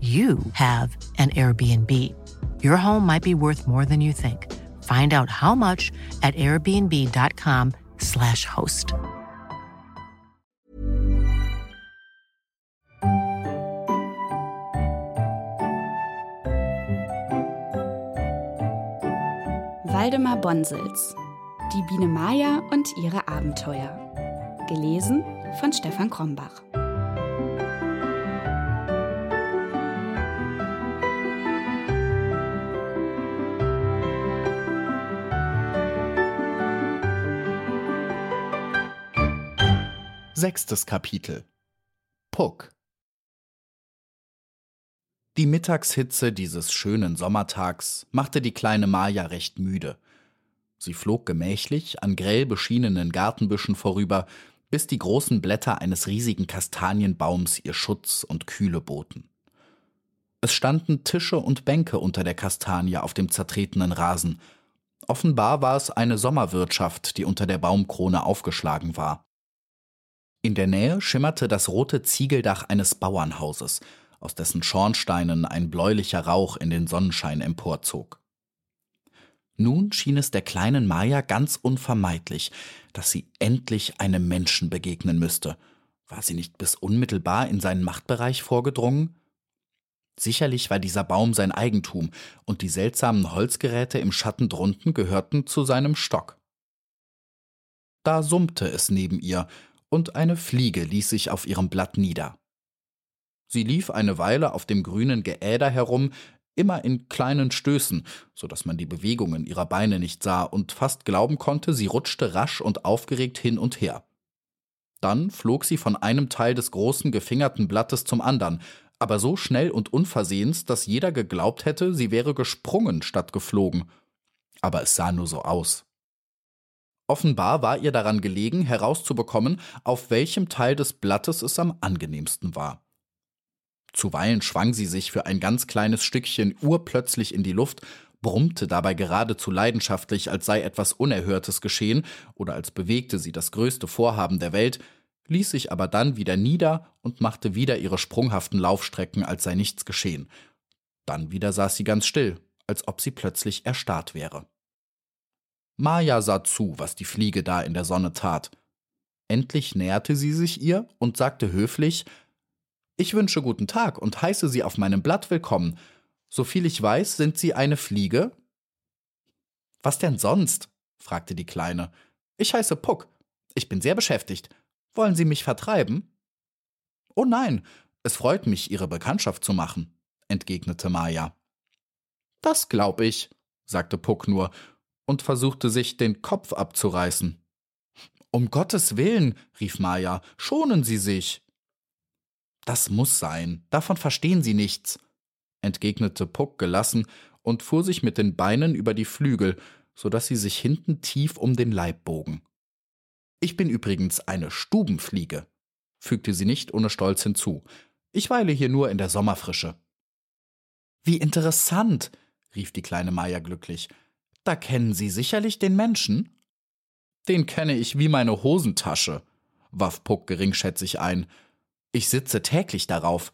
you have an Airbnb. Your home might be worth more than you think. Find out how much at airbnb.com/slash host. Waldemar Bonsels Die Biene Maya und ihre Abenteuer. Gelesen von Stefan Krombach. Sechstes Kapitel Puck Die Mittagshitze dieses schönen Sommertags machte die kleine Maja recht müde. Sie flog gemächlich an grell beschienenen Gartenbüschen vorüber, bis die großen Blätter eines riesigen Kastanienbaums ihr Schutz und Kühle boten. Es standen Tische und Bänke unter der Kastanie auf dem zertretenen Rasen. Offenbar war es eine Sommerwirtschaft, die unter der Baumkrone aufgeschlagen war. In der Nähe schimmerte das rote Ziegeldach eines Bauernhauses, aus dessen Schornsteinen ein bläulicher Rauch in den Sonnenschein emporzog. Nun schien es der kleinen Maja ganz unvermeidlich, dass sie endlich einem Menschen begegnen müsste. War sie nicht bis unmittelbar in seinen Machtbereich vorgedrungen? Sicherlich war dieser Baum sein Eigentum, und die seltsamen Holzgeräte im Schatten drunten gehörten zu seinem Stock. Da summte es neben ihr, und eine Fliege ließ sich auf ihrem Blatt nieder. Sie lief eine Weile auf dem grünen Geäder herum, immer in kleinen Stößen, so dass man die Bewegungen ihrer Beine nicht sah und fast glauben konnte, sie rutschte rasch und aufgeregt hin und her. Dann flog sie von einem Teil des großen gefingerten Blattes zum andern, aber so schnell und unversehens, dass jeder geglaubt hätte, sie wäre gesprungen statt geflogen. Aber es sah nur so aus. Offenbar war ihr daran gelegen, herauszubekommen, auf welchem Teil des Blattes es am angenehmsten war. Zuweilen schwang sie sich für ein ganz kleines Stückchen urplötzlich in die Luft, brummte dabei geradezu leidenschaftlich, als sei etwas Unerhörtes geschehen oder als bewegte sie das größte Vorhaben der Welt, ließ sich aber dann wieder nieder und machte wieder ihre sprunghaften Laufstrecken, als sei nichts geschehen. Dann wieder saß sie ganz still, als ob sie plötzlich erstarrt wäre. Maja sah zu, was die Fliege da in der Sonne tat. Endlich näherte sie sich ihr und sagte höflich Ich wünsche guten Tag und heiße Sie auf meinem Blatt willkommen. Soviel ich weiß, sind Sie eine Fliege? Was denn sonst? fragte die Kleine. Ich heiße Puck. Ich bin sehr beschäftigt. Wollen Sie mich vertreiben? Oh nein, Es freut mich, Ihre Bekanntschaft zu machen, entgegnete Maya. Das glaub ich, sagte Puck nur und versuchte sich den Kopf abzureißen. Um Gottes Willen, rief Maya, schonen Sie sich. Das muss sein, davon verstehen Sie nichts, entgegnete Puck gelassen und fuhr sich mit den Beinen über die Flügel, so dass sie sich hinten tief um den Leib bogen. Ich bin übrigens eine Stubenfliege, fügte sie nicht ohne Stolz hinzu. Ich weile hier nur in der Sommerfrische. Wie interessant, rief die kleine Maya glücklich. Da kennen Sie sicherlich den Menschen? Den kenne ich wie meine Hosentasche, warf Puck geringschätzig ein. Ich sitze täglich darauf.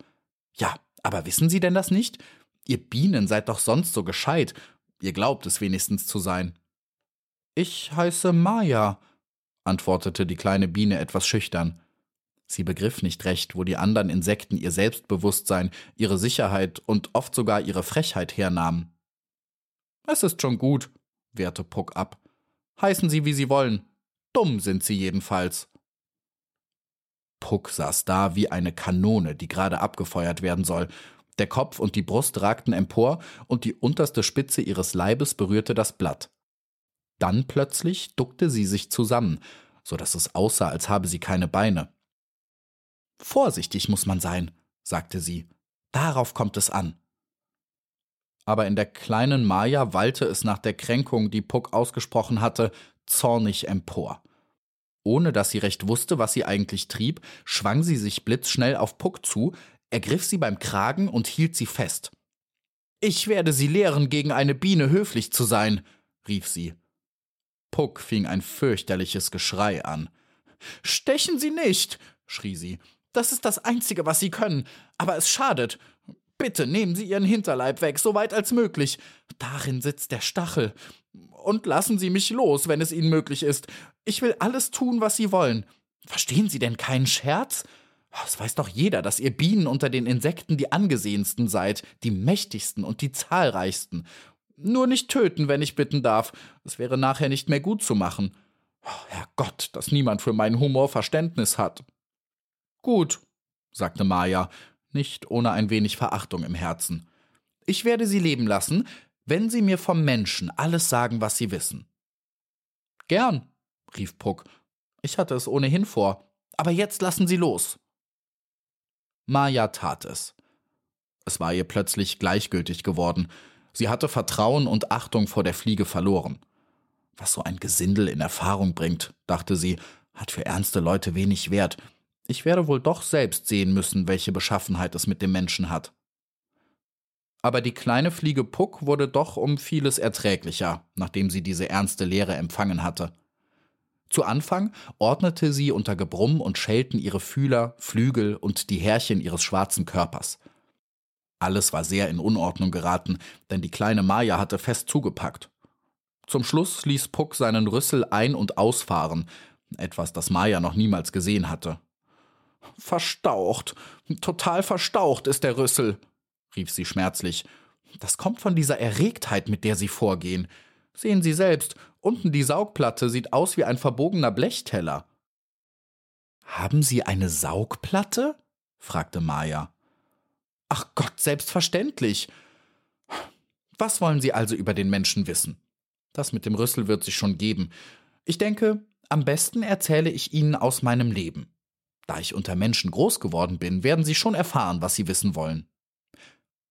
Ja, aber wissen Sie denn das nicht? Ihr Bienen seid doch sonst so gescheit. Ihr glaubt es wenigstens zu sein. Ich heiße Maya, antwortete die kleine Biene etwas schüchtern. Sie begriff nicht recht, wo die anderen Insekten ihr Selbstbewusstsein, ihre Sicherheit und oft sogar ihre Frechheit hernahmen. Es ist schon gut, wehrte Puck ab. Heißen Sie, wie Sie wollen. Dumm sind Sie jedenfalls. Puck saß da wie eine Kanone, die gerade abgefeuert werden soll. Der Kopf und die Brust ragten empor und die unterste Spitze ihres Leibes berührte das Blatt. Dann plötzlich duckte sie sich zusammen, so dass es aussah, als habe sie keine Beine. Vorsichtig muss man sein, sagte sie. Darauf kommt es an. Aber in der kleinen Maya wallte es nach der Kränkung, die Puck ausgesprochen hatte, zornig empor. Ohne dass sie recht wusste, was sie eigentlich trieb, schwang sie sich blitzschnell auf Puck zu, ergriff sie beim Kragen und hielt sie fest. Ich werde Sie lehren, gegen eine Biene höflich zu sein, rief sie. Puck fing ein fürchterliches Geschrei an. Stechen Sie nicht, schrie sie. Das ist das Einzige, was Sie können. Aber es schadet. Bitte nehmen Sie Ihren Hinterleib weg, so weit als möglich. Darin sitzt der Stachel. Und lassen Sie mich los, wenn es Ihnen möglich ist. Ich will alles tun, was Sie wollen. Verstehen Sie denn keinen Scherz? Es weiß doch jeder, dass ihr Bienen unter den Insekten die angesehensten seid, die mächtigsten und die zahlreichsten. Nur nicht töten, wenn ich bitten darf. Es wäre nachher nicht mehr gut zu machen. Herrgott, dass niemand für meinen Humor Verständnis hat. Gut, sagte Maya, nicht ohne ein wenig Verachtung im Herzen. Ich werde Sie leben lassen, wenn Sie mir vom Menschen alles sagen, was Sie wissen. Gern, rief Puck. Ich hatte es ohnehin vor. Aber jetzt lassen Sie los. Maya tat es. Es war ihr plötzlich gleichgültig geworden. Sie hatte Vertrauen und Achtung vor der Fliege verloren. Was so ein Gesindel in Erfahrung bringt, dachte sie, hat für ernste Leute wenig Wert, ich werde wohl doch selbst sehen müssen, welche Beschaffenheit es mit dem Menschen hat. Aber die kleine Fliege Puck wurde doch um vieles erträglicher, nachdem sie diese ernste Lehre empfangen hatte. Zu Anfang ordnete sie unter Gebrumm und Schelten ihre Fühler, Flügel und die Härchen ihres schwarzen Körpers. Alles war sehr in Unordnung geraten, denn die kleine Maya hatte fest zugepackt. Zum Schluss ließ Puck seinen Rüssel ein- und ausfahren, etwas, das Maya noch niemals gesehen hatte. Verstaucht, total verstaucht ist der Rüssel, rief sie schmerzlich. Das kommt von dieser Erregtheit, mit der Sie vorgehen. Sehen Sie selbst, unten die Saugplatte sieht aus wie ein verbogener Blechteller. Haben Sie eine Saugplatte? fragte Maya. Ach Gott, selbstverständlich. Was wollen Sie also über den Menschen wissen? Das mit dem Rüssel wird sich schon geben. Ich denke, am besten erzähle ich Ihnen aus meinem Leben. Da ich unter Menschen groß geworden bin, werden Sie schon erfahren, was Sie wissen wollen.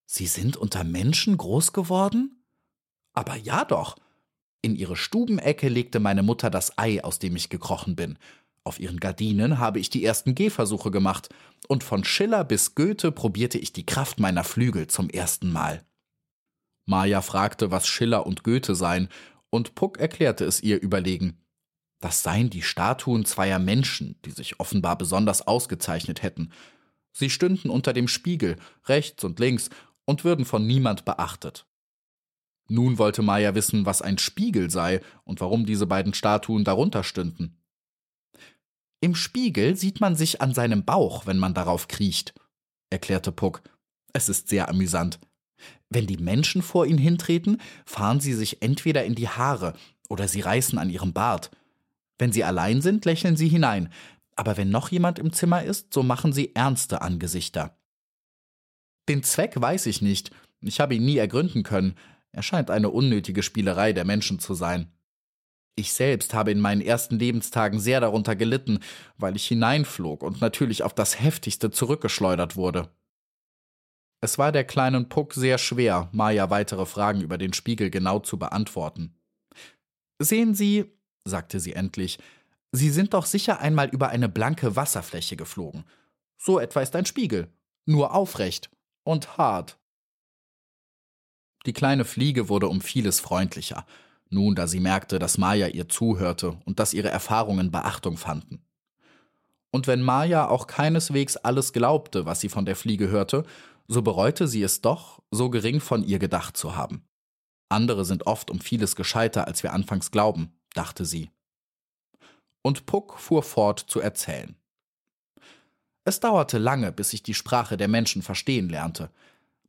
Sie sind unter Menschen groß geworden? Aber ja doch. In ihre Stubenecke legte meine Mutter das Ei, aus dem ich gekrochen bin. Auf ihren Gardinen habe ich die ersten Gehversuche gemacht, und von Schiller bis Goethe probierte ich die Kraft meiner Flügel zum ersten Mal. Maja fragte, was Schiller und Goethe seien, und Puck erklärte es ihr überlegen. Das seien die Statuen zweier Menschen, die sich offenbar besonders ausgezeichnet hätten. Sie stünden unter dem Spiegel, rechts und links, und würden von niemand beachtet. Nun wollte Maya wissen, was ein Spiegel sei und warum diese beiden Statuen darunter stünden. Im Spiegel sieht man sich an seinem Bauch, wenn man darauf kriecht, erklärte Puck. Es ist sehr amüsant. Wenn die Menschen vor ihn hintreten, fahren sie sich entweder in die Haare oder sie reißen an ihrem Bart. Wenn sie allein sind, lächeln sie hinein, aber wenn noch jemand im Zimmer ist, so machen sie ernste Angesichter, Den Zweck weiß ich nicht. Ich habe ihn nie ergründen können. Er scheint eine unnötige Spielerei der Menschen zu sein. Ich selbst habe in meinen ersten Lebenstagen sehr darunter gelitten, weil ich hineinflog und natürlich auf das heftigste zurückgeschleudert wurde. Es war der kleinen Puck sehr schwer, Maya weitere Fragen über den Spiegel genau zu beantworten. Sehen Sie, sagte sie endlich, Sie sind doch sicher einmal über eine blanke Wasserfläche geflogen. So etwa ist ein Spiegel, nur aufrecht und hart. Die kleine Fliege wurde um vieles freundlicher, nun da sie merkte, dass Maya ihr zuhörte und dass ihre Erfahrungen Beachtung fanden. Und wenn Maya auch keineswegs alles glaubte, was sie von der Fliege hörte, so bereute sie es doch, so gering von ihr gedacht zu haben. Andere sind oft um vieles gescheiter, als wir anfangs glauben, dachte sie. Und Puck fuhr fort zu erzählen. Es dauerte lange, bis ich die Sprache der Menschen verstehen lernte.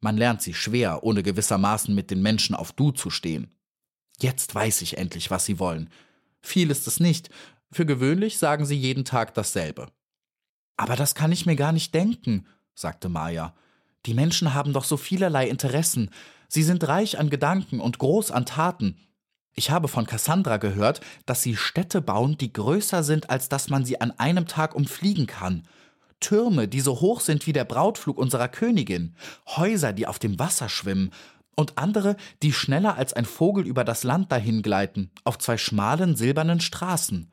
Man lernt sie schwer, ohne gewissermaßen mit den Menschen auf Du zu stehen. Jetzt weiß ich endlich, was sie wollen. Viel ist es nicht. Für gewöhnlich sagen sie jeden Tag dasselbe. Aber das kann ich mir gar nicht denken, sagte Maya. Die Menschen haben doch so vielerlei Interessen. Sie sind reich an Gedanken und groß an Taten. Ich habe von Cassandra gehört, dass sie Städte bauen, die größer sind, als dass man sie an einem Tag umfliegen kann. Türme, die so hoch sind wie der Brautflug unserer Königin, Häuser, die auf dem Wasser schwimmen, und andere, die schneller als ein Vogel über das Land dahingleiten, auf zwei schmalen silbernen Straßen.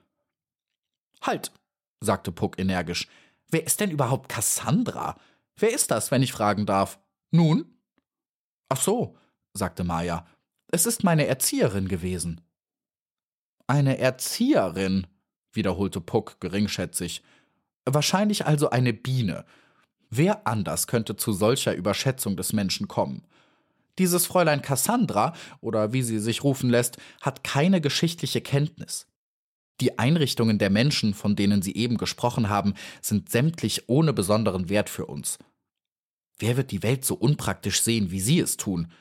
Halt, sagte Puck energisch. Wer ist denn überhaupt Cassandra? Wer ist das, wenn ich fragen darf? Nun? Ach so, sagte Maya. Es ist meine Erzieherin gewesen. Eine Erzieherin, wiederholte Puck geringschätzig. Wahrscheinlich also eine Biene. Wer anders könnte zu solcher Überschätzung des Menschen kommen? Dieses Fräulein Cassandra, oder wie sie sich rufen lässt, hat keine geschichtliche Kenntnis. Die Einrichtungen der Menschen, von denen Sie eben gesprochen haben, sind sämtlich ohne besonderen Wert für uns. Wer wird die Welt so unpraktisch sehen, wie Sie es tun?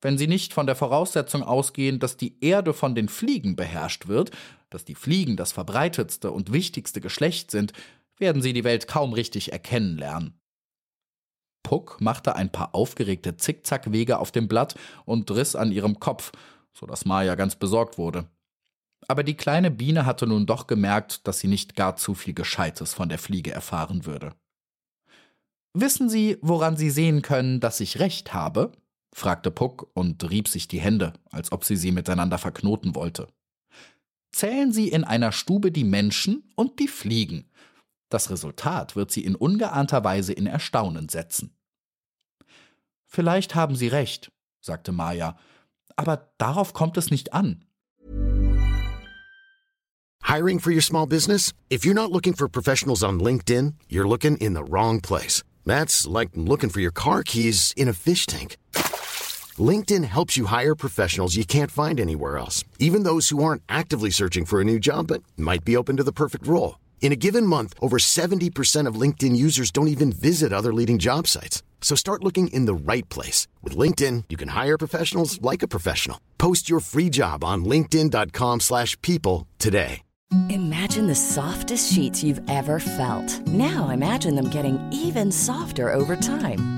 Wenn Sie nicht von der Voraussetzung ausgehen, dass die Erde von den Fliegen beherrscht wird, dass die Fliegen das verbreitetste und wichtigste Geschlecht sind, werden Sie die Welt kaum richtig erkennen lernen. Puck machte ein paar aufgeregte Zickzackwege auf dem Blatt und riss an ihrem Kopf, so dass Maya ganz besorgt wurde. Aber die kleine Biene hatte nun doch gemerkt, dass sie nicht gar zu viel Gescheites von der Fliege erfahren würde. Wissen Sie, woran Sie sehen können, dass ich recht habe? Fragte Puck und rieb sich die Hände, als ob sie sie miteinander verknoten wollte. Zählen Sie in einer Stube die Menschen und die Fliegen, das Resultat wird sie in ungeahnter Weise in Erstaunen setzen. Vielleicht haben Sie recht, sagte Maya, aber darauf kommt es nicht an. Hiring for your small business? If you're not looking for professionals on LinkedIn, you're looking in the wrong place. That's like looking for your car keys in a fish tank. LinkedIn helps you hire professionals you can't find anywhere else, even those who aren't actively searching for a new job but might be open to the perfect role. In a given month, over 70% of LinkedIn users don't even visit other leading job sites. So start looking in the right place. With LinkedIn, you can hire professionals like a professional. Post your free job on linkedin.com slash people today. Imagine the softest sheets you've ever felt. Now imagine them getting even softer over time.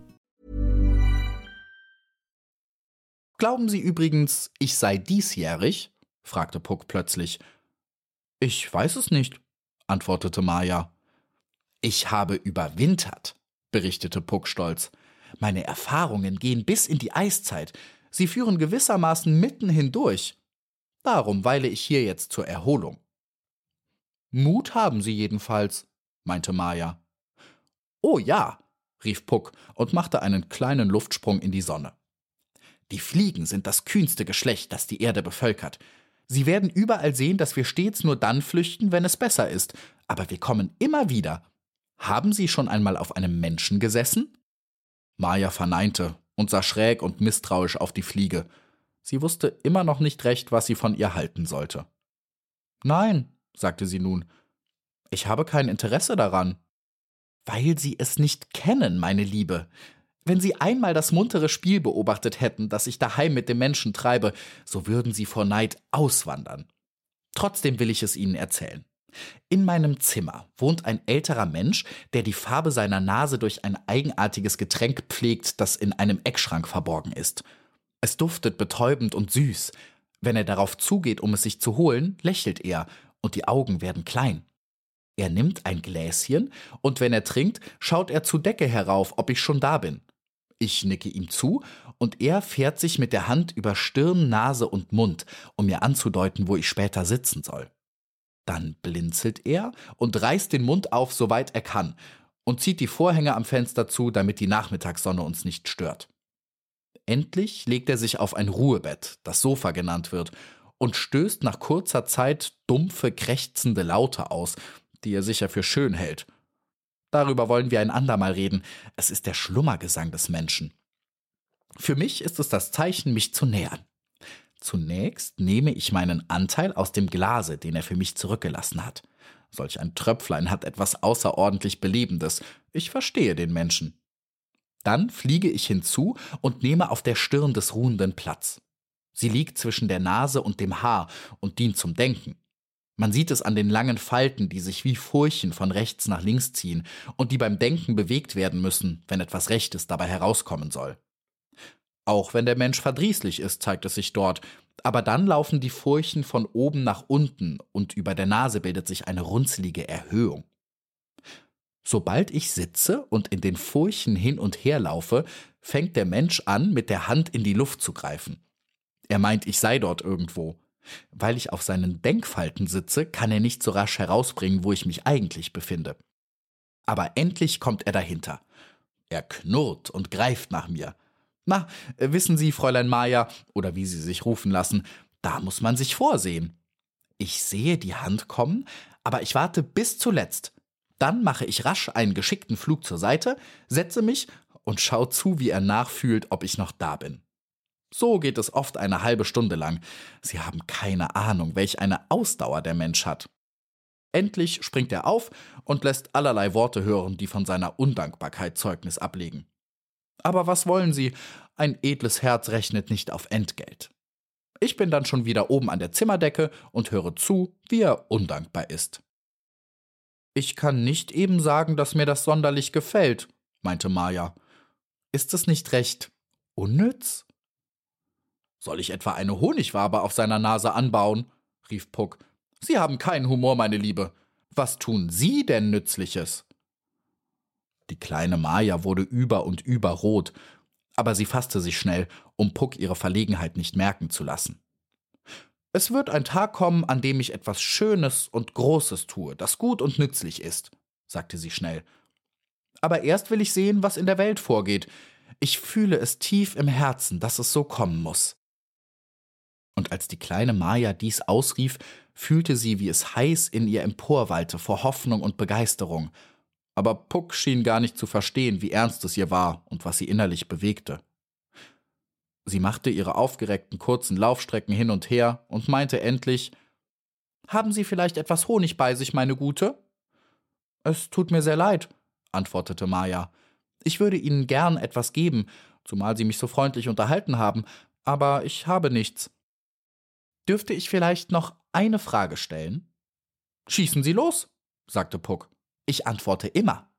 Glauben Sie übrigens, ich sei diesjährig? fragte Puck plötzlich. Ich weiß es nicht, antwortete Maya. Ich habe überwintert, berichtete Puck stolz. Meine Erfahrungen gehen bis in die Eiszeit. Sie führen gewissermaßen mitten hindurch. Darum weile ich hier jetzt zur Erholung. Mut haben Sie jedenfalls, meinte Maya. Oh ja, rief Puck und machte einen kleinen Luftsprung in die Sonne. Die Fliegen sind das kühnste Geschlecht, das die Erde bevölkert. Sie werden überall sehen, dass wir stets nur dann flüchten, wenn es besser ist, aber wir kommen immer wieder. Haben Sie schon einmal auf einem Menschen gesessen? Maya verneinte, und sah schräg und misstrauisch auf die Fliege. Sie wusste immer noch nicht recht, was sie von ihr halten sollte. Nein, sagte sie nun, ich habe kein Interesse daran. Weil Sie es nicht kennen, meine Liebe. Wenn Sie einmal das muntere Spiel beobachtet hätten, das ich daheim mit dem Menschen treibe, so würden Sie vor Neid auswandern. Trotzdem will ich es Ihnen erzählen. In meinem Zimmer wohnt ein älterer Mensch, der die Farbe seiner Nase durch ein eigenartiges Getränk pflegt, das in einem Eckschrank verborgen ist. Es duftet betäubend und süß. Wenn er darauf zugeht, um es sich zu holen, lächelt er, und die Augen werden klein. Er nimmt ein Gläschen, und wenn er trinkt, schaut er zur Decke herauf, ob ich schon da bin. Ich nicke ihm zu, und er fährt sich mit der Hand über Stirn, Nase und Mund, um mir anzudeuten, wo ich später sitzen soll. Dann blinzelt er und reißt den Mund auf, soweit er kann, und zieht die Vorhänge am Fenster zu, damit die Nachmittagssonne uns nicht stört. Endlich legt er sich auf ein Ruhebett, das Sofa genannt wird, und stößt nach kurzer Zeit dumpfe, krächzende Laute aus, die er sicher für schön hält. Darüber wollen wir ein andermal reden. Es ist der Schlummergesang des Menschen. Für mich ist es das Zeichen, mich zu nähern. Zunächst nehme ich meinen Anteil aus dem Glase, den er für mich zurückgelassen hat. Solch ein Tröpflein hat etwas außerordentlich Belebendes. Ich verstehe den Menschen. Dann fliege ich hinzu und nehme auf der Stirn des Ruhenden Platz. Sie liegt zwischen der Nase und dem Haar und dient zum Denken. Man sieht es an den langen Falten, die sich wie Furchen von rechts nach links ziehen und die beim Denken bewegt werden müssen, wenn etwas Rechtes dabei herauskommen soll. Auch wenn der Mensch verdrießlich ist, zeigt es sich dort, aber dann laufen die Furchen von oben nach unten und über der Nase bildet sich eine runzelige Erhöhung. Sobald ich sitze und in den Furchen hin und her laufe, fängt der Mensch an, mit der Hand in die Luft zu greifen. Er meint, ich sei dort irgendwo. Weil ich auf seinen Denkfalten sitze, kann er nicht so rasch herausbringen, wo ich mich eigentlich befinde. Aber endlich kommt er dahinter. Er knurrt und greift nach mir. Na, wissen Sie, Fräulein Maja, oder wie Sie sich rufen lassen, da muss man sich vorsehen. Ich sehe die Hand kommen, aber ich warte bis zuletzt. Dann mache ich rasch einen geschickten Flug zur Seite, setze mich und schaue zu, wie er nachfühlt, ob ich noch da bin. So geht es oft eine halbe Stunde lang. Sie haben keine Ahnung, welch eine Ausdauer der Mensch hat. Endlich springt er auf und lässt allerlei Worte hören, die von seiner Undankbarkeit Zeugnis ablegen. Aber was wollen Sie? Ein edles Herz rechnet nicht auf Entgelt. Ich bin dann schon wieder oben an der Zimmerdecke und höre zu, wie er undankbar ist. Ich kann nicht eben sagen, dass mir das sonderlich gefällt, meinte Maja. Ist es nicht recht unnütz? Soll ich etwa eine Honigwabe auf seiner Nase anbauen? rief Puck. Sie haben keinen Humor, meine Liebe. Was tun Sie denn Nützliches? Die kleine Maja wurde über und über rot, aber sie fasste sich schnell, um Puck ihre Verlegenheit nicht merken zu lassen. Es wird ein Tag kommen, an dem ich etwas Schönes und Großes tue, das gut und nützlich ist, sagte sie schnell. Aber erst will ich sehen, was in der Welt vorgeht. Ich fühle es tief im Herzen, dass es so kommen muss. Und als die kleine Maja dies ausrief, fühlte sie, wie es heiß in ihr emporwallte vor Hoffnung und Begeisterung. Aber Puck schien gar nicht zu verstehen, wie ernst es ihr war und was sie innerlich bewegte. Sie machte ihre aufgereckten kurzen Laufstrecken hin und her und meinte endlich Haben Sie vielleicht etwas Honig bei sich, meine Gute? Es tut mir sehr leid, antwortete Maja. Ich würde Ihnen gern etwas geben, zumal Sie mich so freundlich unterhalten haben, aber ich habe nichts. Dürfte ich vielleicht noch eine Frage stellen? Schießen Sie los, sagte Puck. Ich antworte immer.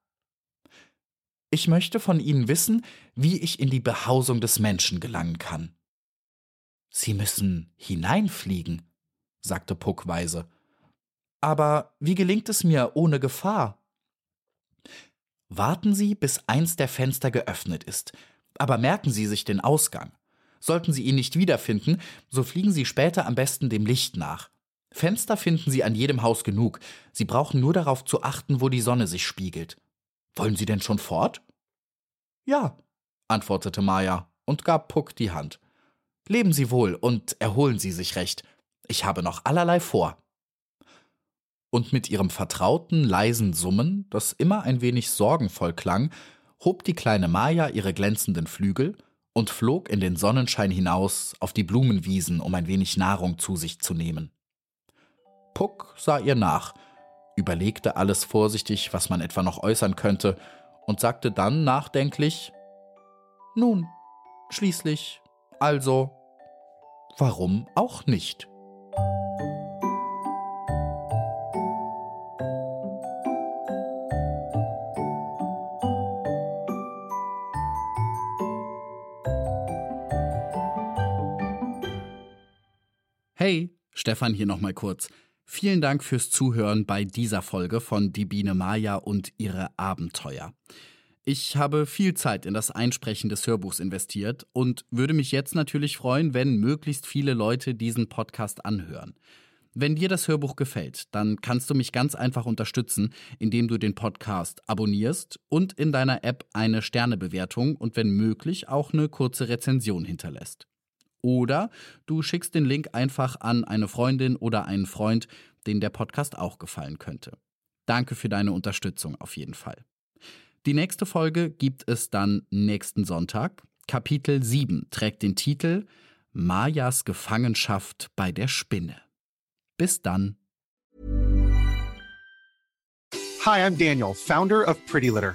Ich möchte von Ihnen wissen, wie ich in die Behausung des Menschen gelangen kann. Sie müssen hineinfliegen, sagte Puck weise. Aber wie gelingt es mir ohne Gefahr? Warten Sie, bis eins der Fenster geöffnet ist, aber merken Sie sich den Ausgang. Sollten Sie ihn nicht wiederfinden, so fliegen Sie später am besten dem Licht nach. Fenster finden Sie an jedem Haus genug. Sie brauchen nur darauf zu achten, wo die Sonne sich spiegelt. Wollen Sie denn schon fort? Ja, antwortete Maya und gab Puck die Hand. Leben Sie wohl und erholen Sie sich recht. Ich habe noch allerlei vor. Und mit ihrem vertrauten, leisen Summen, das immer ein wenig sorgenvoll klang, hob die kleine Maya ihre glänzenden Flügel und flog in den Sonnenschein hinaus auf die Blumenwiesen, um ein wenig Nahrung zu sich zu nehmen. Puck sah ihr nach, überlegte alles vorsichtig, was man etwa noch äußern könnte, und sagte dann nachdenklich Nun, schließlich, also, warum auch nicht? Stefan hier nochmal kurz. Vielen Dank fürs Zuhören bei dieser Folge von Die Biene Maya und ihre Abenteuer. Ich habe viel Zeit in das Einsprechen des Hörbuchs investiert und würde mich jetzt natürlich freuen, wenn möglichst viele Leute diesen Podcast anhören. Wenn dir das Hörbuch gefällt, dann kannst du mich ganz einfach unterstützen, indem du den Podcast abonnierst und in deiner App eine Sternebewertung und wenn möglich auch eine kurze Rezension hinterlässt. Oder du schickst den Link einfach an eine Freundin oder einen Freund, den der Podcast auch gefallen könnte. Danke für deine Unterstützung auf jeden Fall. Die nächste Folge gibt es dann nächsten Sonntag. Kapitel 7 trägt den Titel Mayas Gefangenschaft bei der Spinne. Bis dann. Hi, I'm Daniel, Founder of Pretty Litter.